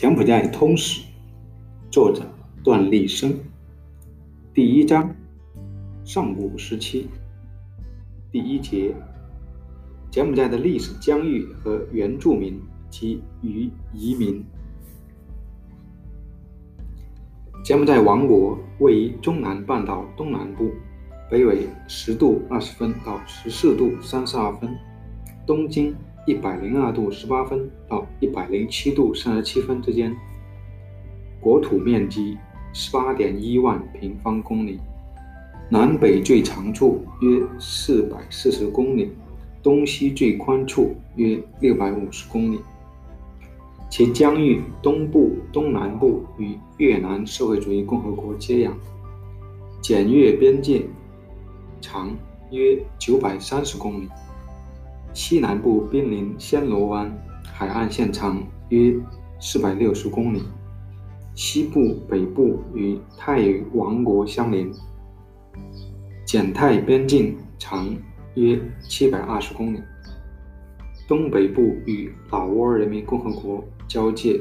柬埔寨通史，作者段立生。第一章：上古时期。第一节：柬埔寨的历史疆域和原住民及与移民。柬埔寨王国位于中南半岛东南部，北纬十度二十分到十四度三十二分，东经。一百零二度十八分到一百零七度三十七分之间，国土面积十八点一万平方公里，南北最长处约四百四十公里，东西最宽处约六百五十公里。其疆域东部、东南部与越南社会主义共和国接壤，检越边界长约九百三十公里。西南部濒临暹罗湾，海岸线长约四百六十公里；西部、北部与泰王国相邻，柬泰边境长约七百二十公里；东北部与老挝人民共和国交界，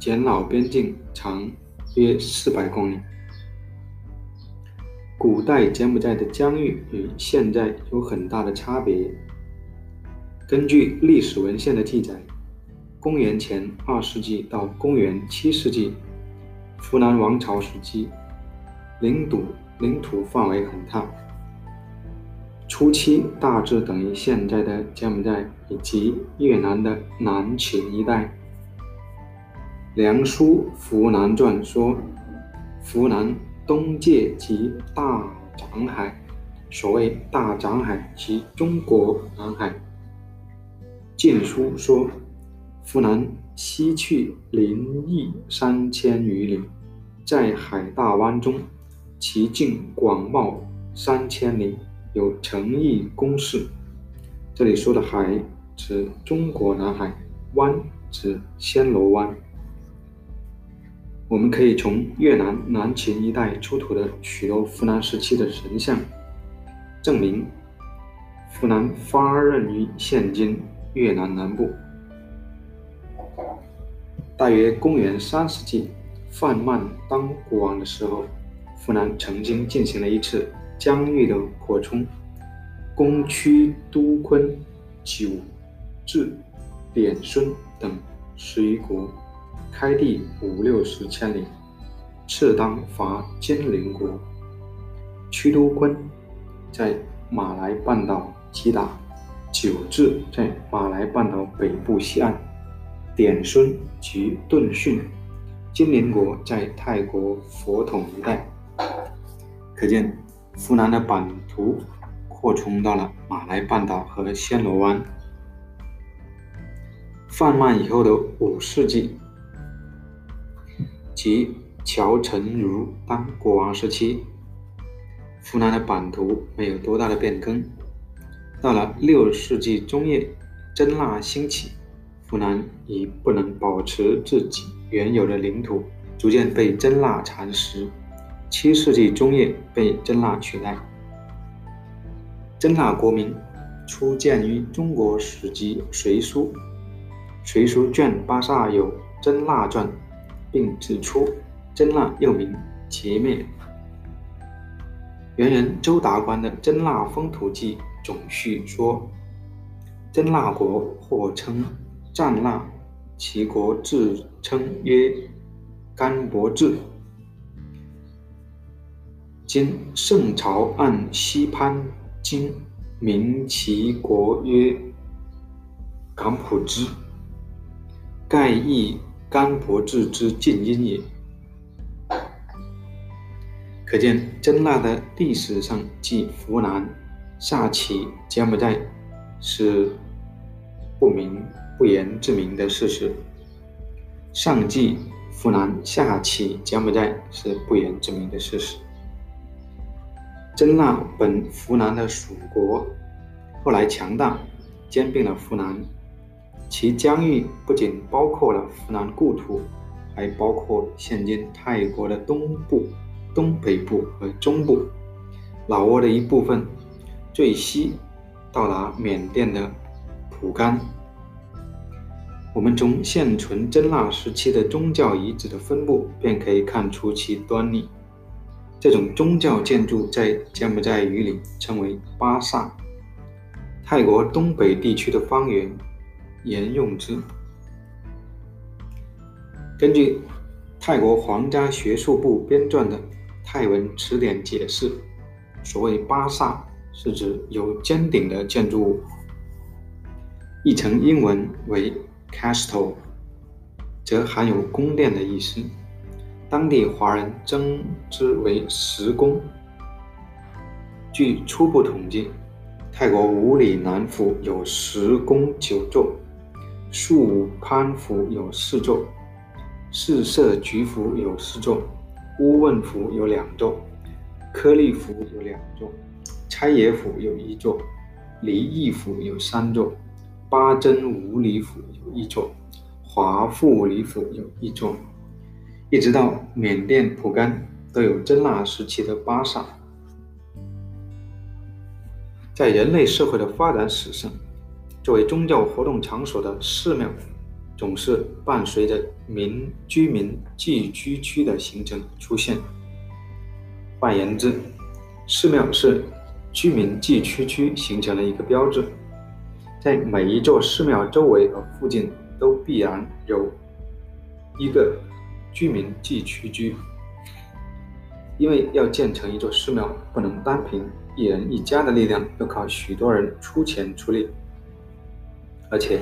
柬老边境长约四百公里。古代柬埔寨的疆域与现在有很大的差别。根据历史文献的记载，公元前二世纪到公元七世纪，湖南王朝时期，领土领土范围很大，初期大致等于现在的柬埔寨以及越南的南秦一带。《梁书·湖南传》说，湖南东界即大长海，所谓大长海即中国南海。《晋书》说：“湖南西去临邑三千余里，在海大湾中，其境广袤三千里，有诚邑宫室。”这里说的海指中国南海，湾指暹罗湾。我们可以从越南南秦一带出土的许多湖南时期的神像，证明湖南发轫于现今。越南南部，大约公元三世纪，范曼当国王的时候，湖南曾经进行了一次疆域的扩充，攻驱都昆、九至滇孙等十余国，开地五六十千里，次当伐金陵国。屈都昆在马来半岛击打。九治在马来半岛北部西岸，滇孙及顿逊，金陵国在泰国佛统一带。可见，湖南的版图扩充到了马来半岛和暹罗湾。放慢以后的五世纪，即乔成儒当国王时期，湖南的版图没有多大的变更。到了六世纪中叶，真腊兴起，湖南已不能保持自己原有的领土，逐渐被真腊蚕食。七世纪中叶被真腊取代。真腊国名初见于中国史籍《隋书》，《隋书》卷八十二有《真腊传》，并指出真腊又名截面。元人周达观的《真腊风土记》。总序说：“真腊国或称战腊，其国自称曰甘伯治。今圣朝按西潘经名其国曰敢普之，盖亦甘伯治之近因也。”可见真腊的历史上即湖南。下起柬埔寨是不明不言之明的事实。上记湖南，下起柬埔寨是不言之明的事实。真腊本湖南的属国，后来强大，兼并了湖南。其疆域不仅包括了湖南故土，还包括现今泰国的东部、东北部和中部，老挝的一部分。最西到达缅甸的蒲甘，我们从现存真腊时期的宗教遗址的分布，便可以看出其端倪。这种宗教建筑在柬埔寨语里称为巴萨，泰国东北地区的方言沿用之。根据泰国皇家学术部编撰的泰文词典解释，所谓巴萨是指有尖顶的建筑物，译成英文为。Castle，则含有宫殿的意思。当地华人称之为石宫。据初步统计，泰国五里南府有石宫九座，素攀府有四座，四色菊府有四座，乌问府有两座，颗粒府有两座，差野府有一座，离异府有三座。八真五里府有一座，华富里府有一座，一直到缅甸蒲甘都有真腊时期的巴萨。在人类社会的发展史上，作为宗教活动场所的寺庙，总是伴随着民居民聚居区的形成出现。换言之，寺庙是居民聚居区形成的一个标志。在每一座寺庙周围和附近都必然有一个居民聚居区，因为要建成一座寺庙，不能单凭一人一家的力量，要靠许多人出钱出力。而且，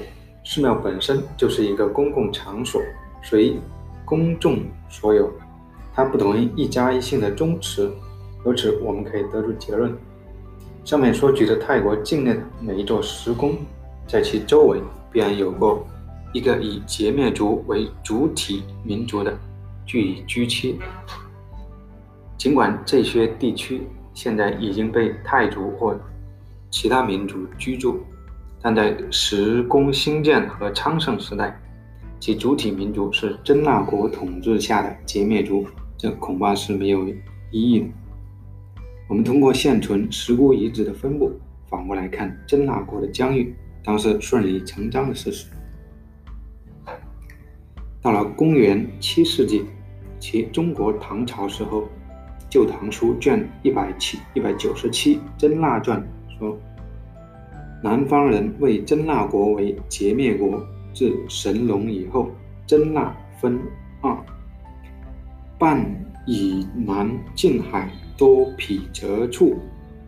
寺庙本身就是一个公共场所，属于公众所有，它不同于一家一姓的宗祠。由此，我们可以得出结论。上面所举的泰国境内的每一座石宫，在其周围必然有过一个以截灭族为主体民族的聚居区。尽管这些地区现在已经被泰族或其他民族居住，但在石公兴建和昌盛时代，其主体民族是真腊国统治下的羯灭族，这恐怕是没有疑义的。我们通过现存石窟遗址的分布，反过来看真腊国的疆域，当是顺理成章的事实。到了公元七世纪，其中国唐朝时候，《旧唐书》卷一百七一百九十七《真腊传》说，南方人为真腊国为羯灭国，自神龙以后，真腊分二，半以南近海。多匹泽处，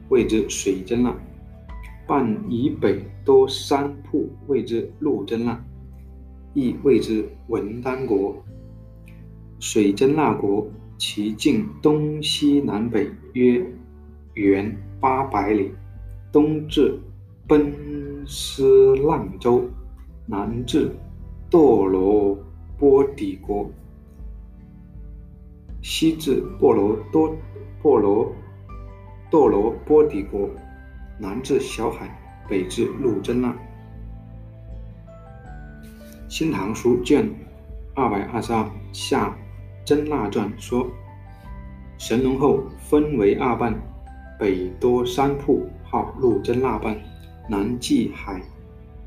谓之水真腊；半以北多山瀑，谓之陆真腊，亦谓之文丹国。水真腊国，其境东西南北约圆八百里，东至奔斯浪州，南至堕罗波底国，西至波罗多。波罗堕罗波底国，南至小海，北至陆真腊。《新唐书》卷二百二十二下真腊传说：神龙后分为二半，北多山瀑，号陆真腊半；南济海，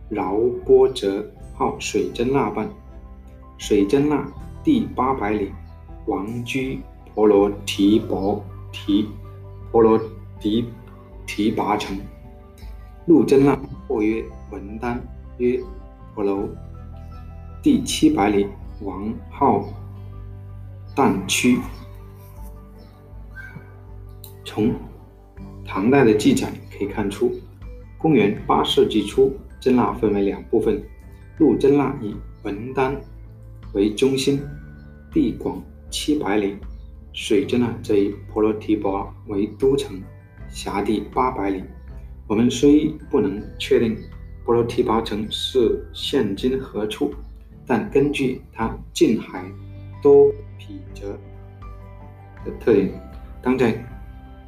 饶波折，号水真腊半。水真腊第八百里，王居婆罗提婆。提婆罗提提拔城，陆真腊或曰文丹，曰婆罗，第七百里，王号旦区。从唐代的记载可以看出，公元八世纪初，真腊分为两部分，陆真腊以文丹为中心，地广七百里。水真腊则以婆罗提婆为都城，辖地八百里。我们虽不能确定婆罗提婆城是现今何处，但根据它近海多匹泽的特点，当在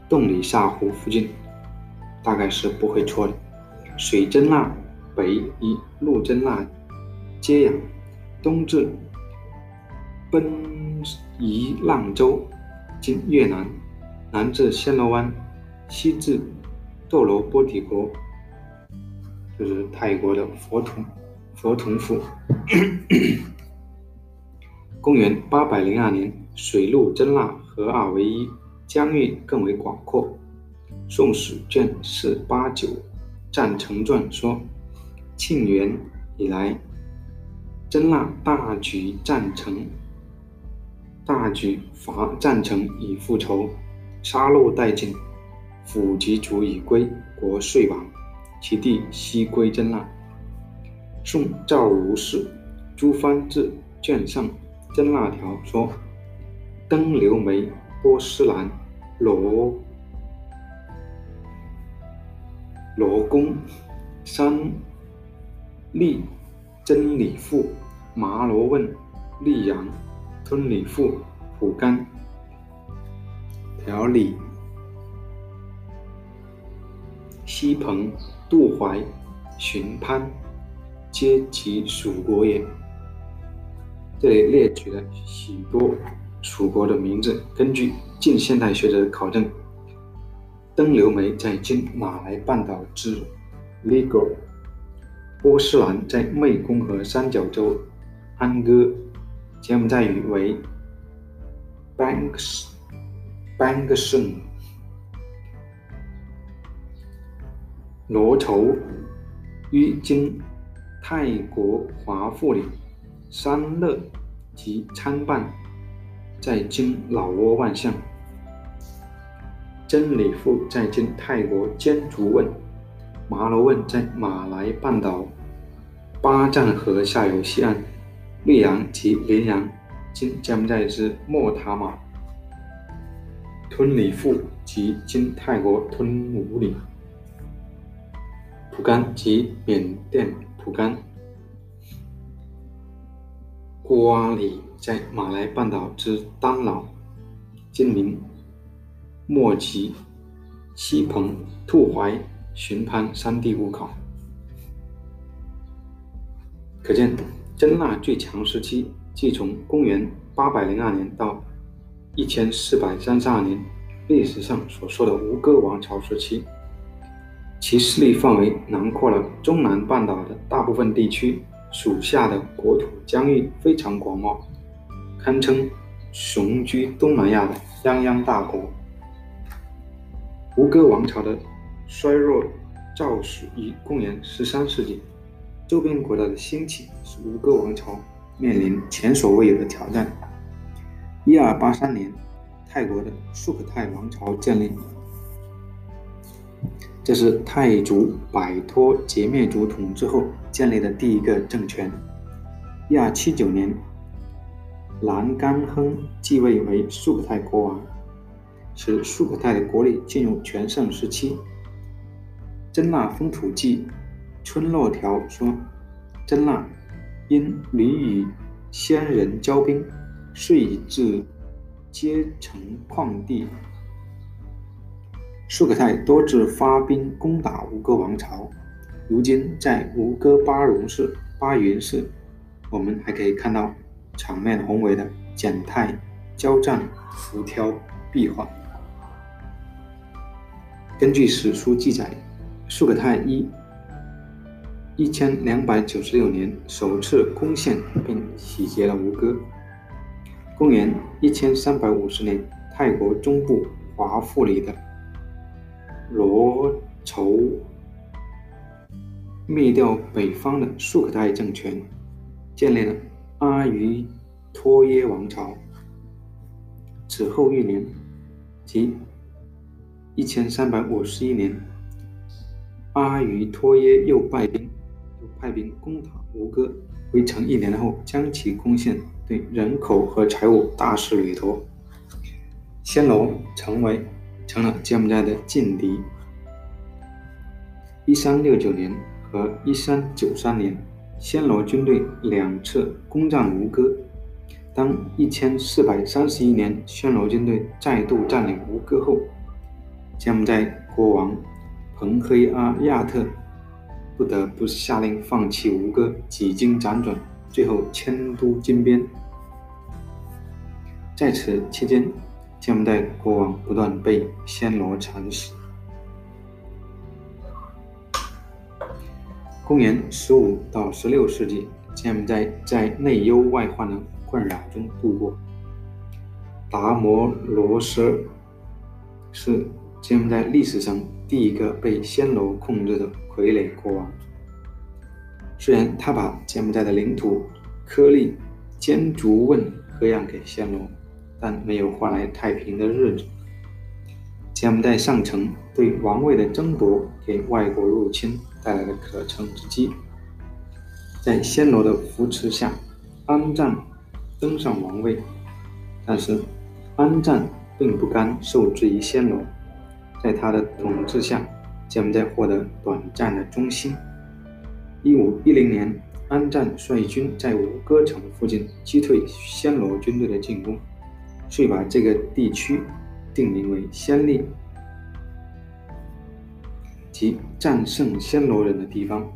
洞里萨湖附近，大概是不会错的。水真腊北与陆真腊接壤，东至奔夷浪州。经越南，南至暹罗湾，西至斗罗波底国，就是泰国的佛统佛统府。公元八百零二年，水陆真腊合二为一，疆域更为广阔。《宋史》卷四八九《战成传》说，庆元以来，真腊大举战成，大举伐战成以复仇，杀戮殆尽，府及卒已归，国遂亡，其地悉归真腊。宋赵如是朱藩志卷上真腊条说：登留梅、波斯兰、罗罗公、山利、真理父、麻罗问、溧阳、吞里父、蒲甘、条理、西彭、杜怀、荀潘。皆其蜀国也。这里列举了许多蜀国的名字。根据近现代学者的考证，登留梅在今马来半岛之 Legal，波斯兰在湄公河三角洲安哥，柬埔寨语为 Banks，Bangson，罗绸于今。泰国华富里、三乐及参半，在今老挝万象；真理富在今泰国坚竹汶；麻罗汶在马来半岛巴占河下游西岸；溧阳及连阳今柬埔寨之莫塔马；吞里富及今泰国吞武里；蒲甘及缅甸。蒲甘、瓜里在马来半岛之丹老、金陵、莫吉、西彭、吐怀、寻潘三地五考。可见真腊最强时期即从公元八百零二年到一千四百三十二年，历史上所说的吴哥王朝时期。其势力范围囊括了中南半岛的大部分地区，属下的国土疆域非常广袤，堪称雄居东南亚的泱泱大国。吴哥王朝的衰弱肇始于公元十三世纪，周边国家的兴起使吴哥王朝面临前所未有的挑战。一二八三年，泰国的素可泰王朝建立。这是泰族摆脱羯灭族统治后建立的第一个政权。一二七九年，兰甘亨继位为素可泰国王，使素可泰的国力进入全盛时期。真腊风土记村落条说，真腊因屡与先人交兵，遂以至皆成旷地。苏可泰多次发兵攻打吴哥王朝，如今在吴哥巴戎市、巴云市，我们还可以看到场面宏伟的简泰交战浮雕壁画。根据史书记载，苏可泰一一千两百九十六年首次攻陷并洗劫了吴哥。公元一千三百五十年，泰国中部华富里的。罗筹灭掉北方的素可泰政权，建立了阿瑜托耶王朝。此后一年，即一千三百五十一年，阿瑜托耶又派兵又派兵攻打吴哥，围城一年后将其攻陷，对人口和财物大肆掠夺，暹罗成为。成了柬埔寨的劲敌。一三六九年和一三九三年，暹罗军队两次攻占吴哥。当一千四百三十一年暹罗军队再度占领吴哥后，柬埔寨国王彭黑阿亚特不得不下令放弃吴哥，几经辗转，最后迁都金边。在此期间，柬埔寨国王不断被暹罗蚕食。公元十五到十六世纪，柬埔寨在内忧外患的困扰中度过。达摩罗什是柬埔寨历史上第一个被暹罗控制的傀儡国王。虽然他把柬埔寨的领土、颗粒、坚竹汶割让给暹罗，但没有换来太平的日子。柬埔寨上层对王位的争夺，给外国入侵带来了可乘之机。在暹罗的扶持下，安赞登上王位，但是安赞并不甘受制于暹罗，在他的统治下，柬埔寨获得短暂的中兴。一五一零年，安赞率军在吴哥城附近击退暹罗军队的进攻，遂把这个地区。定名为暹粒，即战胜暹罗人的地方，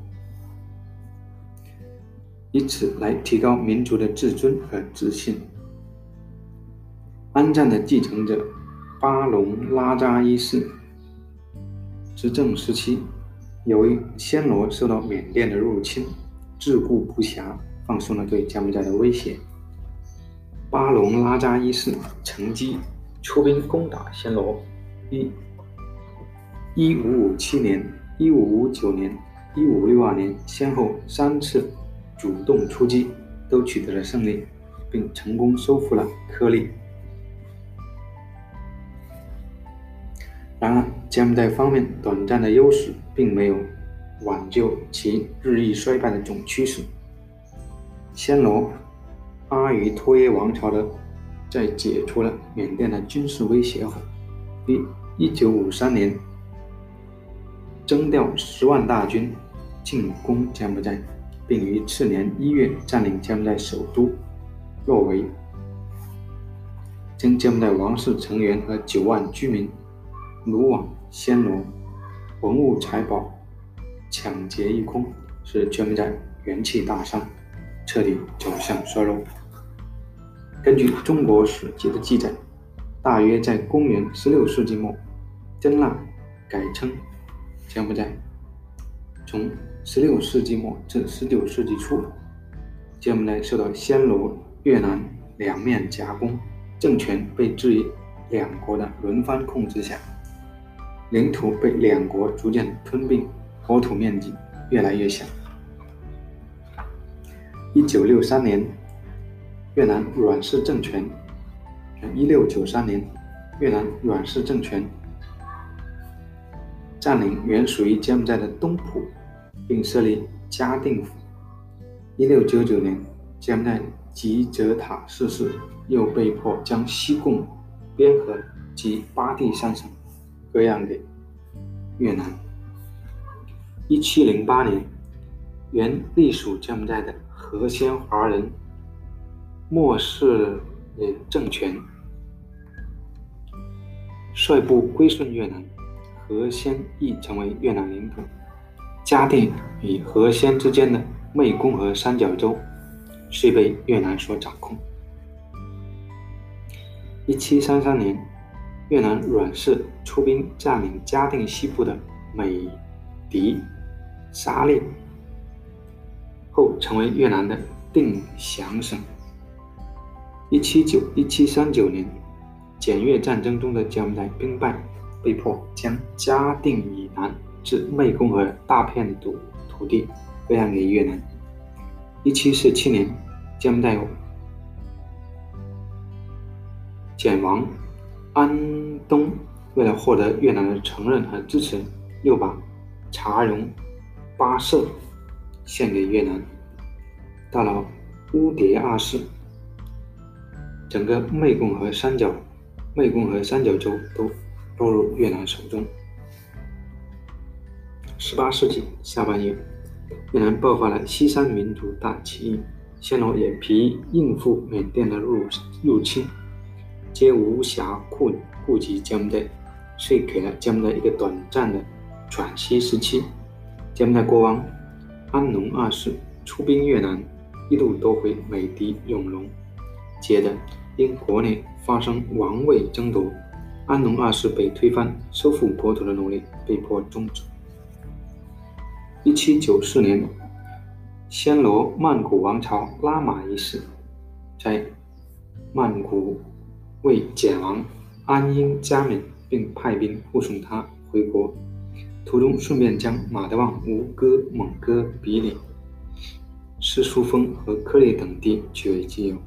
以此来提高民族的自尊和自信。安赞的继承者巴隆拉扎一世执政时期，由于暹罗受到缅甸的入侵，自顾不暇，放松了对柬埔寨的威胁。巴隆拉扎一世乘机。出兵攻打暹罗，一一五五七年、一五五九年、一五六二年，先后三次主动出击，都取得了胜利，并成功收复了颗粒。然而，柬埔寨方面短暂的优势并没有挽救其日益衰败的总趋势。暹罗阿瑜托耶王朝的。在解除了缅甸的军事威胁后，于一九五三年征调十万大军进攻柬埔寨，并于次年一月占领柬埔寨首都洛维，将柬埔寨王室成员和九万居民掳往暹罗，文物财宝抢劫一空，使柬埔寨元气大伤，彻底走向衰落。根据中国史籍的记载，大约在公元十六世纪末，真腊改称柬埔寨。从十六世纪末至十九世纪初，柬埔寨受到暹罗、越南两面夹攻，政权被置于两国的轮番控制下，领土被两国逐渐吞并，国土面积越来越小。一九六三年。越南阮氏政权，一六九三年，越南阮氏政权占领原属于柬埔寨的东浦，并设立嘉定府。一六九九年，柬埔寨吉泽塔逝世，又被迫将西贡、边河及巴地三省割让给越南。一七零八年，原隶属柬埔寨的何先华人。末世政权率部归顺越南，和仙亦成为越南领土。嘉定与和仙之间的湄公河三角洲遂被越南所掌控。一七三三年，越南阮氏出兵占领嘉定西部的美迪沙列，后成为越南的定襄省。一七九一七三九年，检越战争中的柬埔寨兵败，被迫将嘉定以南至湄公河大片土土地割让给越南。一七四七年，柬埔寨柬王安东为了获得越南的承认和支持，又把茶荣巴舍献给越南。到了乌迭二世。整个湄公河三角、湄公河三角洲都落入越南手中。十八世纪下半叶，越南爆发了西山民族大起义，暹罗也疲应付缅甸的入入侵，皆无暇顾顾及柬埔寨，遂给了柬埔寨一个短暂的喘息时期。柬埔寨国王安农二世出兵越南，一度夺回美迪永隆，接着。因国内发生王位争夺，安农二世被推翻，收复国土的努力被迫终止。一七九四年，暹罗曼谷王朝拉玛一世在曼谷为简王安英加冕，并派兵护送他回国，途中顺便将马德旺、吴哥、蒙哥、比里、斯苏峰和科利等地据为己有。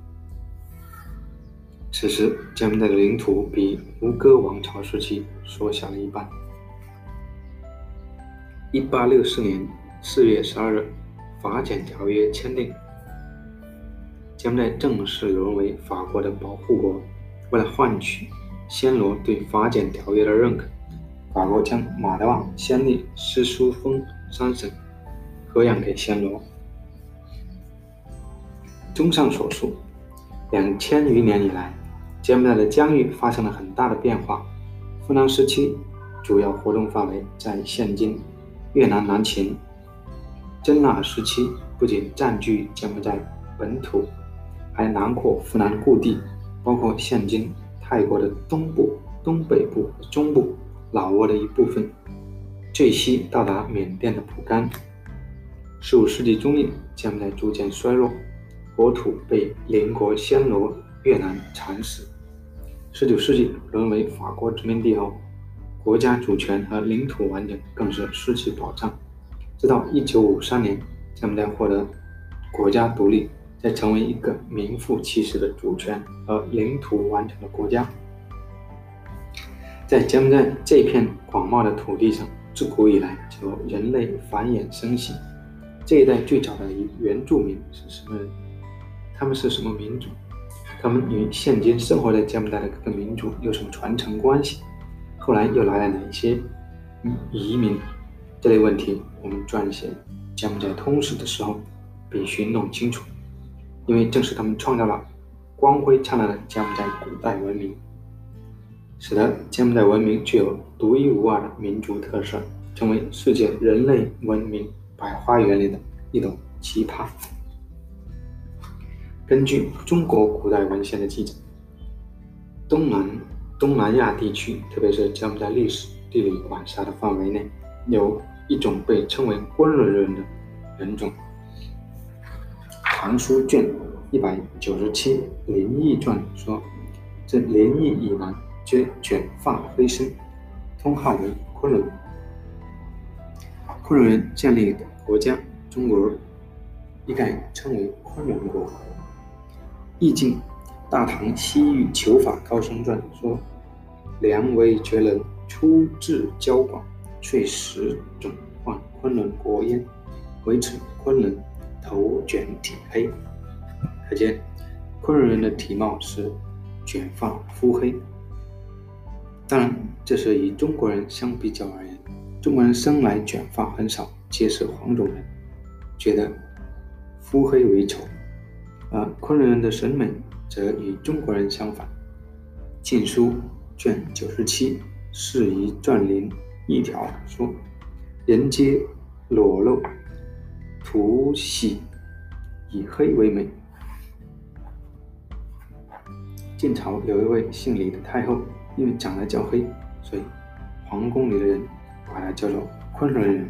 此时，柬埔寨的领土比吴哥王朝时期缩小了一半。一八六四年四月十二日。法简条约签订，柬埔寨正式沦为法国的保护国。为了换取暹罗对法检条约的认可，法国将马德旺、暹粒、斯苏峰三省割让给暹罗。综上所述，两千余年以来，柬埔寨的疆域发生了很大的变化。扶南时期主要活动范围在现今越南南秦。真腊时期不仅占据柬埔寨本土，还囊括扶南故地，包括现今泰国的东部、东北部和中部，老挝的一部分，最西到达缅甸的蒲甘。十五世纪中叶，柬埔寨逐渐衰弱，国土被邻国暹罗、越南蚕食。十九世纪沦为法国殖民地后，国家主权和领土完整更是失去保障。直到一九五三年，柬埔寨获得国家独立，在成为一个名副其实的主权和领土完整的国家。在柬埔寨这片广袤的土地上，自古以来就人类繁衍生息。这一代最早的原住民是什么人？他们是什么民族？他们与现今生活在柬埔寨的各个民族有什么传承关系？后来又来了哪些移民？这类问题，我们撰写柬埔寨通史的时候必须弄清楚，因为正是他们创造了光辉灿烂的柬埔寨古代文明，使得柬埔寨文明具有独一无二的民族特色，成为世界人类文明百花园里的一朵奇葩。根据中国古代文献的记载，东南东南亚地区，特别是柬埔寨历史地理管辖的范围内，有。一种被称为昆仑人的人种，《唐书》卷一百九十七《灵异传》说：“这林毅以南皆卷发黑身，通号为昆仑。昆仑人建立的国家中国，一概称为昆仑国。”《易经》《大唐西域求法高僧传》说：“梁为绝人，出自交广。”却始种患昆仑国焉，为此昆仑头卷体黑。可见，昆仑人的体貌是卷发肤黑。当然，这是以中国人相比较而言。中国人生来卷发很少，皆是黄种人，觉得肤黑为丑。而昆仑人的审美则与中国人相反。《晋书》卷九十七《适宜传林》。一条说：“人皆裸露，涂洗以黑为美。”晋朝有一位姓李的太后，因为长得较黑，所以皇宫里的人把她叫做昆仑人。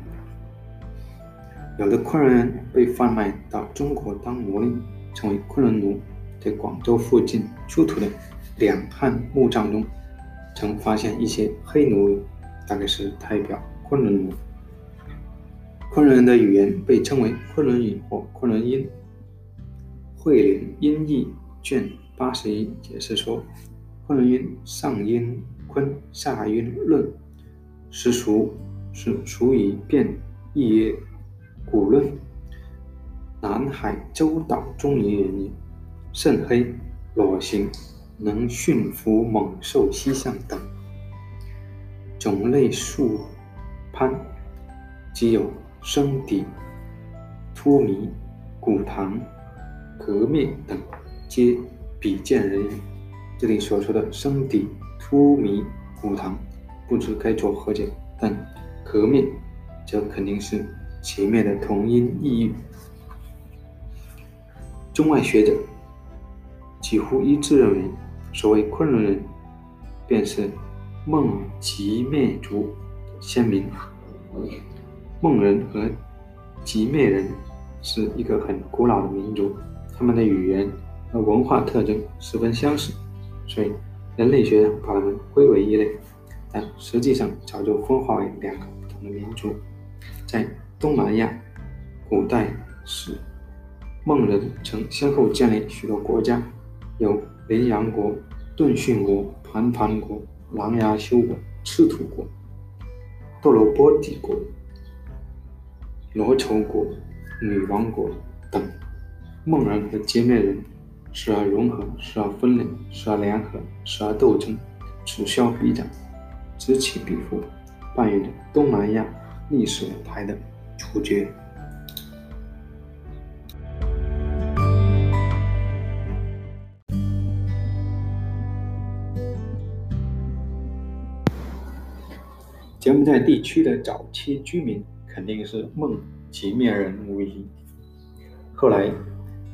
有的昆仑人被贩卖到中国当奴隶，成为昆仑奴。在广州附近出土的两汉墓葬中，曾发现一些黑奴。大概是代表昆仑奴。昆仑人的语言被称为昆仑语或昆仑音。惠林音译卷八十一解释说，昆仑音上音昆，下音论，实属是属于变译曰古论。南海洲岛中原人也，甚黑，裸形，能驯服猛兽、犀象等。种类数攀，即有生底、秃弥、骨堂、革面等，皆比见人也。这里所说的生底、秃弥、骨堂，不知该作何解，但革面则肯定是前面的同音异义。中外学者几乎一致认为，所谓昆仑人，便是。孟吉灭族先民，孟人和吉灭人是一个很古老的民族，他们的语言和文化特征十分相似，所以人类学上把他们归为一类，但实际上早就分化为两个不同的民族。在东南亚，古代时，孟人曾先后建立许多国家，有羚羊国、顿逊国、盘盘国、琅琊修国、赤土国、斗罗波帝国、罗绸国、女王国等。孟人和歼灭人时而融合，时而分裂，时而联合，时而斗争，此消彼长，此起彼伏，扮演着东南亚历史舞台的主角。柬埔寨地区的早期居民肯定是孟及灭人无疑。后来，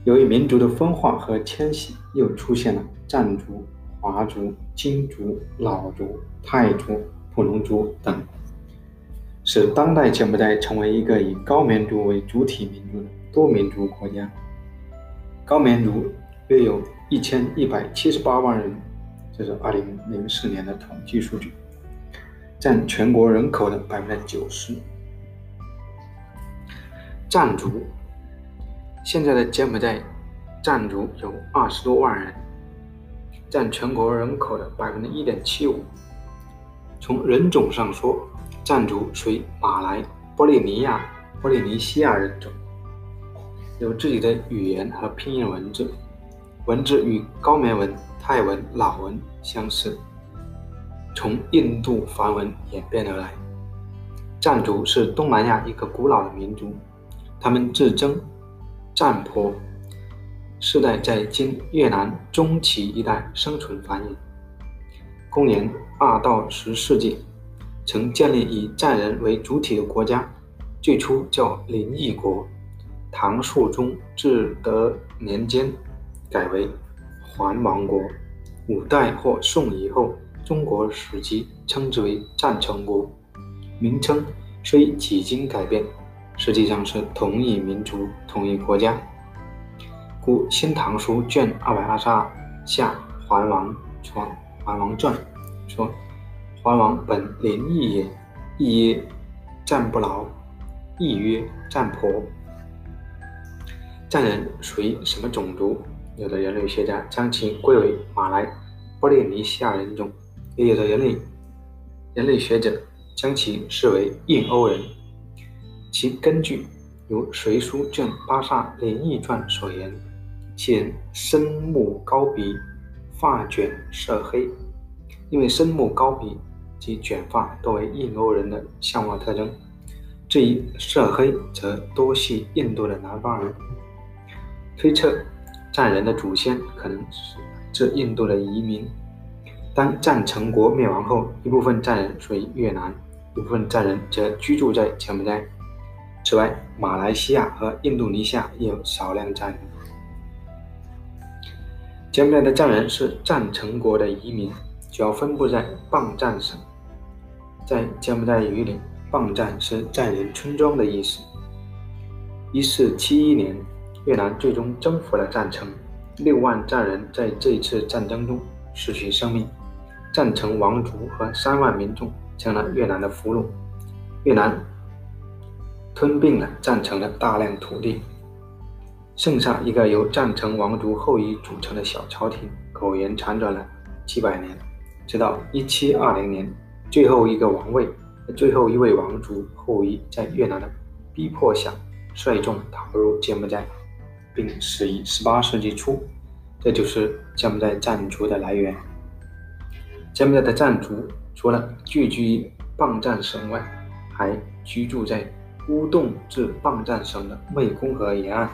由于民族的分化和迁徙，又出现了藏族、华族、金族、老族、泰族、普隆族等，使当代柬埔寨成为一个以高棉族为主体民族的多民族国家。高棉族约有一千一百七十八万人，这是二零零四年的统计数据。占全国人口的百分之九十。藏族，现在的柬埔寨藏族有二十多万人，占全国人口的百分之一点七五。从人种上说，藏族属于马来波利尼亚波利尼西亚人种，有自己的语言和拼音文字，文字与高棉文、泰文、老文相似。从印度梵文演变而来。藏族是东南亚一个古老的民族，他们自称占婆，世代在今越南中旗一带生存繁衍。公元二到十世纪，曾建立以藏人为主体的国家，最初叫林邑国，唐肃宗至德年间改为桓王国，五代或宋以后。中国史籍称之为占城国，名称虽几经改变，实际上是同一民族、同一国家。故《新唐书》卷二百二十二下《桓王传》《桓王传》说：“桓王本林邑也，亦曰占不牢，亦曰占婆。”藏人属于什么种族？有的人类学家将其归为马来波利尼西亚人种。也有的人类人类学者将其视为印欧人，其根据如《隋书》卷八煞连异传所言，其人深目高鼻，发卷色黑。因为深目高鼻及卷发多为印欧人的相貌特征，至于色黑，则多系印度的南方人。推测藏人的祖先可能是自印度的移民。当藏成国灭亡后，一部分藏人属于越南，一部分藏人则居住在柬埔寨。此外，马来西亚和印度尼西亚也有少量藏人。柬埔寨的藏人是藏成国的移民，主要分布在邦藏省。在柬埔寨语里，邦藏是藏人村庄的意思。一四七一年，越南最终征服了藏城，六万藏人在这次战争中失去生命。赞城王族和三万民众成了越南的俘虏，越南吞并了赞成的大量土地，剩下一个由赞成王族后裔组成的小朝廷，苟延残喘了几百年，直到一七二零年，最后一个王位、最后一位王族后裔在越南的逼迫下率众逃入柬埔寨，并死于十八世纪初，这就是柬埔寨藏族的来源。柬埔寨的藏族除了聚居于邦藏省外，还居住在乌洞至邦藏省的湄公河沿岸、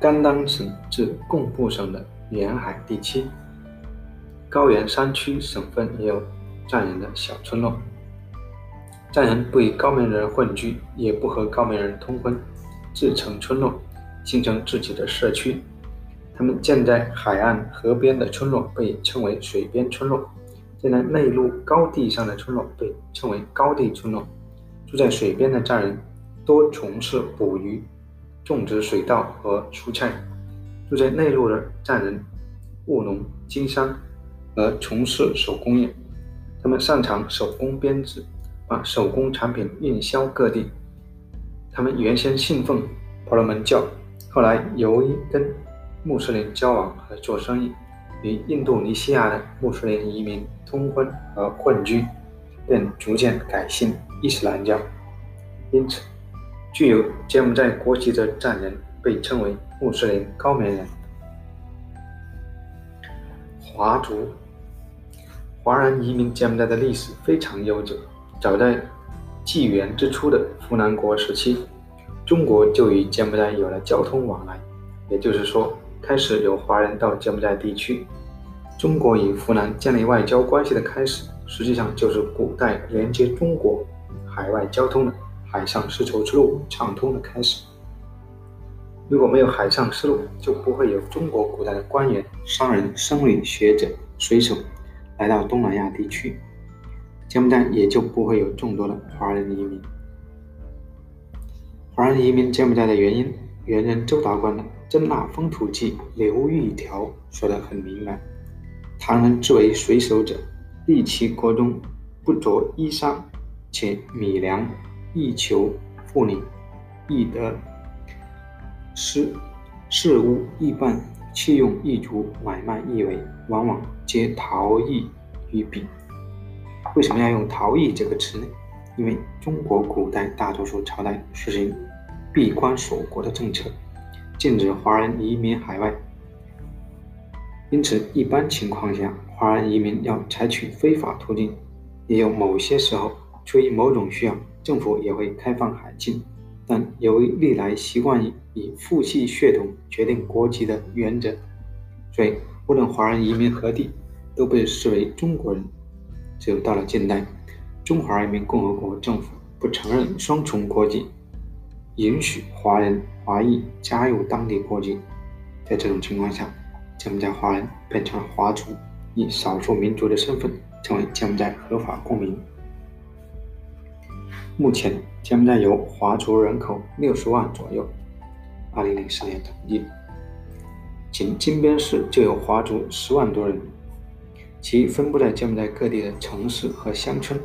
甘当省至贡布省的沿海地区。高原山区省份也有藏人的小村落。藏人不与高棉人混居，也不和高棉人通婚，自成村落，形成自己的社区。他们建在海岸河边的村落被称为水边村落。建在内陆高地上的村落被称为高地村落。住在水边的藏人多从事捕鱼、种植水稻和蔬菜。住在内陆的藏人务农经商，和从事手工业。他们擅长手工编织，把手工产品运销各地。他们原先信奉婆罗门教，后来由于跟穆斯林交往和做生意，与印度尼西亚的穆斯林移民通婚和混居，便逐渐改信伊斯兰教。因此，具有柬埔寨国籍的藏人被称为穆斯林高棉人。华族。华人移民柬埔寨的历史非常悠久，早在纪元之初的扶南国时期，中国就与柬埔寨有了交通往来，也就是说，开始有华人到柬埔寨地区。中国与扶南建立外交关系的开始，实际上就是古代连接中国海外交通的海上丝绸之路畅通的开始。如果没有海上丝路，就不会有中国古代的官员、商人、僧侣、学者、水手。来到东南亚地区，柬埔寨也就不会有众多的华人移民。华人移民柬埔寨的原因，元人周达观的《真腊风土记刘玉条》说得很明白：唐人之为水手者，利其国中不着衣裳，且米粮易求，妇女易得，事事物易办。器用易足，买卖易为，往往皆逃逸于彼。为什么要用“逃逸”这个词呢？因为中国古代大多数朝代实行闭关锁国的政策，禁止华人移民海外。因此，一般情况下，华人移民要采取非法途径。也有某些时候，出于某种需要，政府也会开放海禁。但由于历来习惯以父系血统决定国籍的原则，所以无论华人移民何地，都被视为中国人。只有到了近代，中华人民共和国政府不承认双重国籍，允许华人华裔加入当地国籍。在这种情况下，柬埔寨华人变成了华族，以少数民族的身份成为柬埔寨合法公民。目前，柬埔寨有华族人口六十万左右。二零零四年统计，仅金边市就有华族十万多人，其分布在柬埔寨各地的城市和乡村。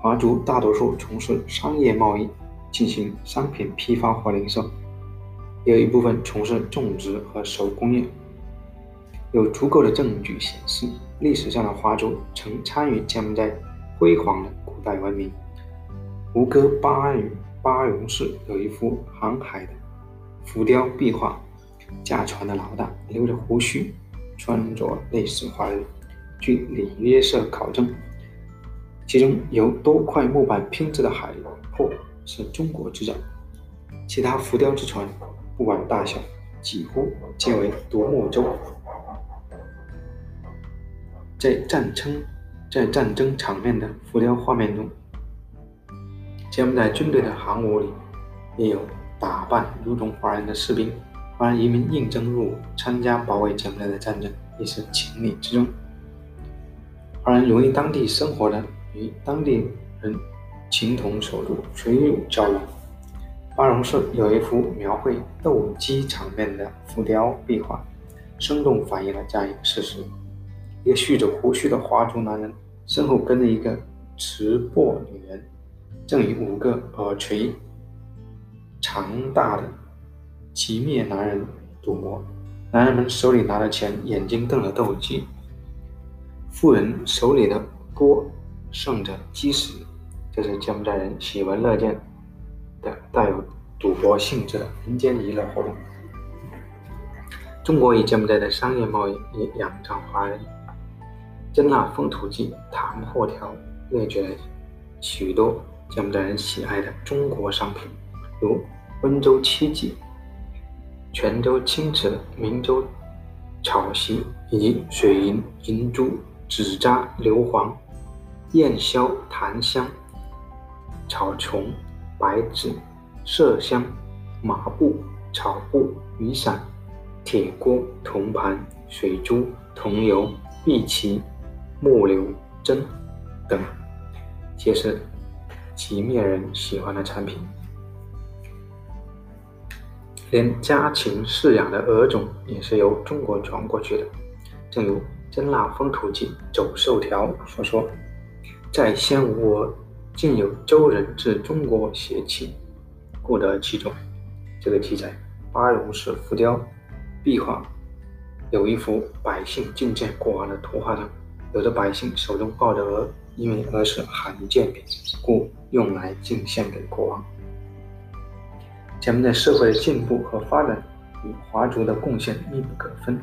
华族大多数从事商业贸易，进行商品批发或零售，有一部分从事种植和手工业。有足够的证据显示，历史上的华族曾参与柬埔寨辉煌的古代文明。吴哥巴渝巴戎市有一幅航海的浮雕壁画，驾船的老大留着胡须，穿着类似华人。据里约社考证，其中由多块木板拼制的海货是中国制造，其他浮雕之船不管大小，几乎皆为独木舟。在战争在战争场面的浮雕画面中。柬埔寨军队的航母里也有打扮如同华人的士兵，华人移民应征入伍参加保卫柬埔寨的战争也是情理之中。华人融入当地生活的，与当地人情同手足，水乳交融。巴戎市有一幅描绘斗鸡场面的浮雕壁画，生动反映了这样一个事实：一个蓄着胡须的华族男人身后跟着一个持钵女人。正与五个耳垂长大的吉灭男人赌博，男人们手里拿着钱，眼睛瞪着斗鸡。富人手里的钵盛着鸡屎，这是柬埔寨人喜闻乐见的带有赌博性质的民间娱乐活动。中国与柬埔寨的商业贸易也仰仗华人。《真腊风土记》唐货条列举了许多。柬埔寨人喜爱的中国商品，如温州七季、泉州青瓷、明州草席，以及水银、银珠、纸扎、硫磺、燕硝、檀香、草丛、白芷、麝香、麻布、草布、雨伞、铁锅、铜盘、水珠、桐油、碧琪、木流针等，皆是。吉灭人喜欢的产品。连家禽饲养的鹅种也是由中国传过去的。正如《真腊风土记·走兽条》所说：“在先无鹅，竟有周人至中国携其，故得其种。”这个记载，巴戎式浮雕壁画有一幅百姓觐见国王的图画上，有的百姓手中抱着鹅，因为鹅是罕见品，故用来进献给国王。柬埔寨社会的进步和发展与华族的贡献密不可分，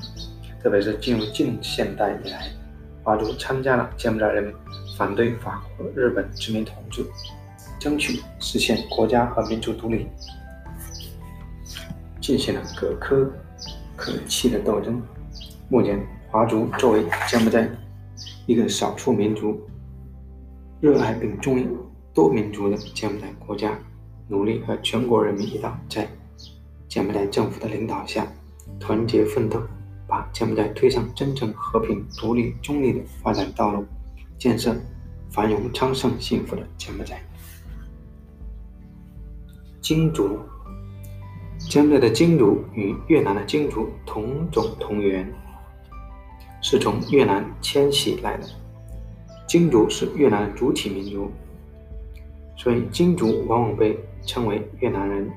特别是进入近现代以来，华族参加了柬埔寨人民反对法国、日本殖民统治，争取实现国家和民族独立，进行了可歌可泣的斗争。目前，华族作为柬埔寨一个少数民族，热爱并忠于多民族的柬埔寨国家。努力和全国人民一道，在柬埔寨政府的领导下，团结奋斗，把柬埔寨推上真正和平、独立、中立的发展道路，建设繁荣昌盛、幸福的柬埔寨。金族，柬埔寨的金族与越南的金族同种同源，是从越南迁徙来的。金族是越南主体民族。所以，金族往往被称为越南人。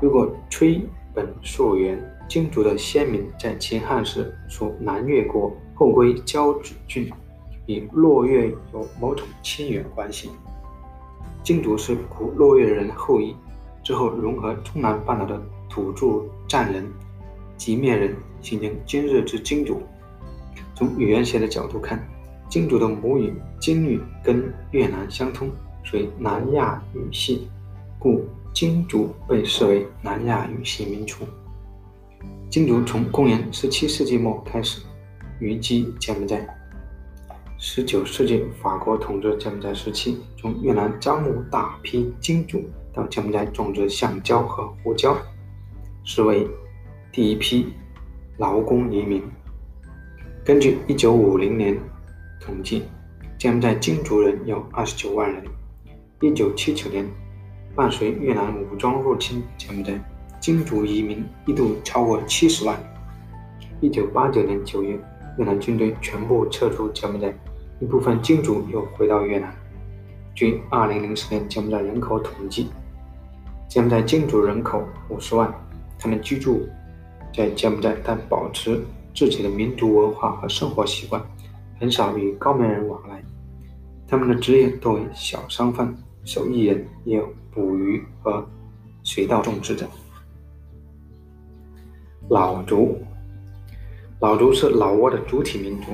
如果追本溯源，金族的先民在秦汉时属南越国，后归交趾郡，与洛越有某种亲缘关系。金族是古洛越人后裔，之后融合中南半岛的土著占人、吉面人，形成今日之金族。从语言学的角度看，金族的母语金语跟越南相通。属于南亚语系，故金族被视为南亚语系民族。金族从公元十七世纪末开始移居柬埔寨。十九世纪法国统治柬埔寨时期，从越南招募大批金族到柬埔寨种植橡胶和胡椒，是为第一批劳工移民。根据一九五零年统计，柬埔寨金族人有二十九万人。一九七九年，伴随越南武装入侵柬埔寨，金族移民一度超过七十万。一九八九年九月，越南军队全部撤出柬埔寨，一部分金族又回到越南。据二零零四年柬埔寨人口统计，柬埔寨金族人口五十万，他们居住在柬埔寨，但保持自己的民族文化和生活习惯，很少与高棉人往来。他们的职业多为小商贩。手艺人也有捕鱼和水稻种植者。老族，老族是老挝的主体民族，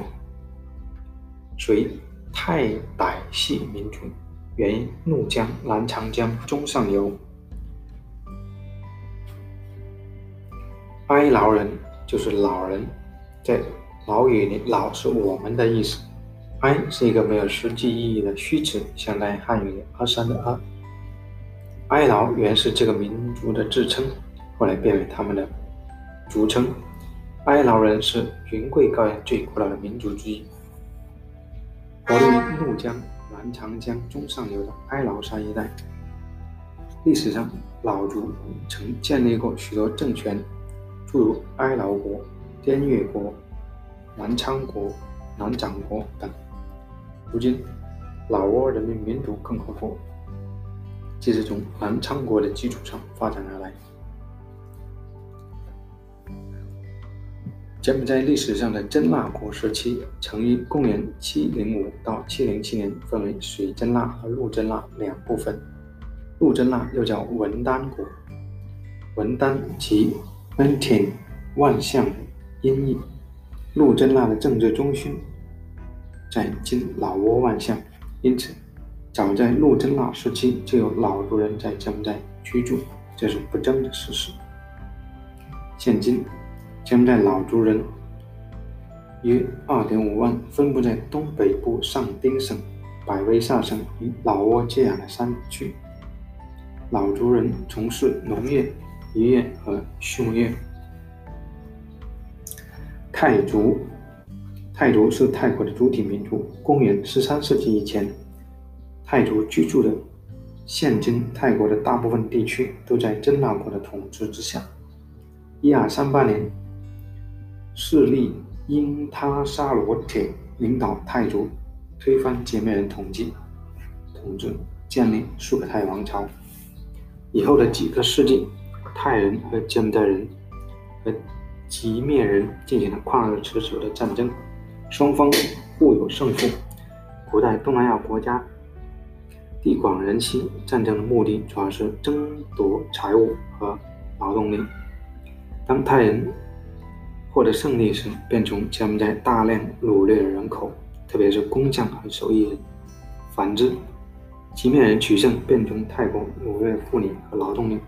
属于泰傣系民族，源于怒江、南长江中上游。哀牢人就是老人，在老与，老是我们的意思。哀是一个没有实际意义的虚词，相当于汉语的“阿山”的“阿”。哀牢原是这个民族的自称，后来变为他们的族称。哀牢人是云贵高原最古老的民族之一，活动于怒江、南长江中上游的哀牢山一带。历史上，老族曾建立过许多政权，诸如哀牢国、滇越国、南昌国、南掌国等。如今，老挝人民民主共和国即是从南昌国的基础上发展而来。柬埔寨历史上的真腊国时期，曾于公元705到707年分为水真腊和陆真腊两部分。陆真腊又叫文丹国，文丹即 nti 万象音译。陆真腊的政治中心。在今老挝万象，因此，早在陆真腊时期就有老族人在柬埔寨居住，这是不争的事实。现今，柬埔寨老族人约二点五万，分布在东北部上丁省、百威萨省与老挝接壤的山区。老族人从事农业、渔业和畜牧业。泰族。泰族是泰国的主体民族。公元十三世纪以前，泰族居住的现今泰国的大部分地区都在真腊国的统治之下。一二三八年，势力因他沙罗铁领导泰族推翻羯面人统治，统治建立苏克泰王朝。以后的几个世纪，泰人和柬埔寨人和吉面人进行了旷日持久的战争，双方互有胜负。古代东南亚国家地广人稀，战争的目的主要是争夺财物和劳动力。当泰人获得胜利时，便从柬埔寨大量掳掠人口，特别是工匠和手艺人；反之，吉面人取胜，便从泰国掳掠妇女和劳动力。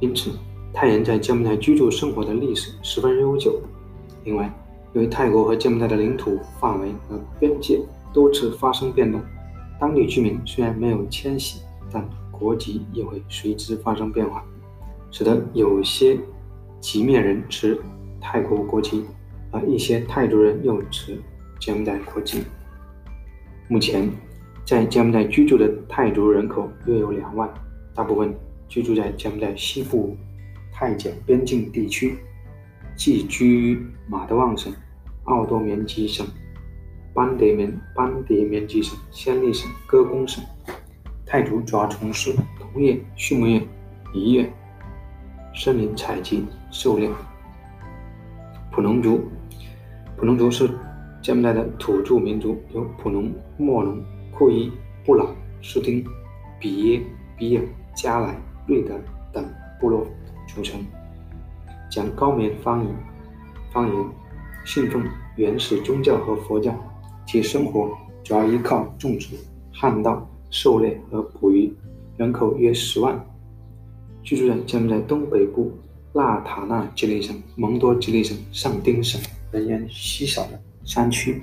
因此，泰人在柬埔寨居住生活的历史十分悠久。另外，由于泰国和柬埔寨的领土范围和边界，多次发生变动，当地居民虽然没有迁徙，但国籍也会随之发生变化，使得有些吉面人持泰国国籍，而一些泰族人又持柬埔寨国籍。目前，在柬埔寨居住的泰族人口约有两万，大部分居住在柬埔寨西部泰柬边境地区，寄居于马德旺省、奥多棉吉省。班德棉班德棉吉省、暹粒省、歌功省，泰族主要从事农业、畜牧业、渔业、森林采集、狩猎。普农族，普农族是柬埔寨的土著民族，有普农、莫农、库伊、布朗、斯丁、比耶、比尔、加莱、瑞德等部落组成，讲高棉方言，方言信奉原始宗教和佛教。其生活主要依靠种植、旱稻、狩猎和捕鱼，人口约十万，居住在柬埔寨东北部纳塔纳吉利省、蒙多吉利省、上丁省人烟稀少的山区。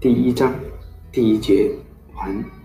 第一章第一节完。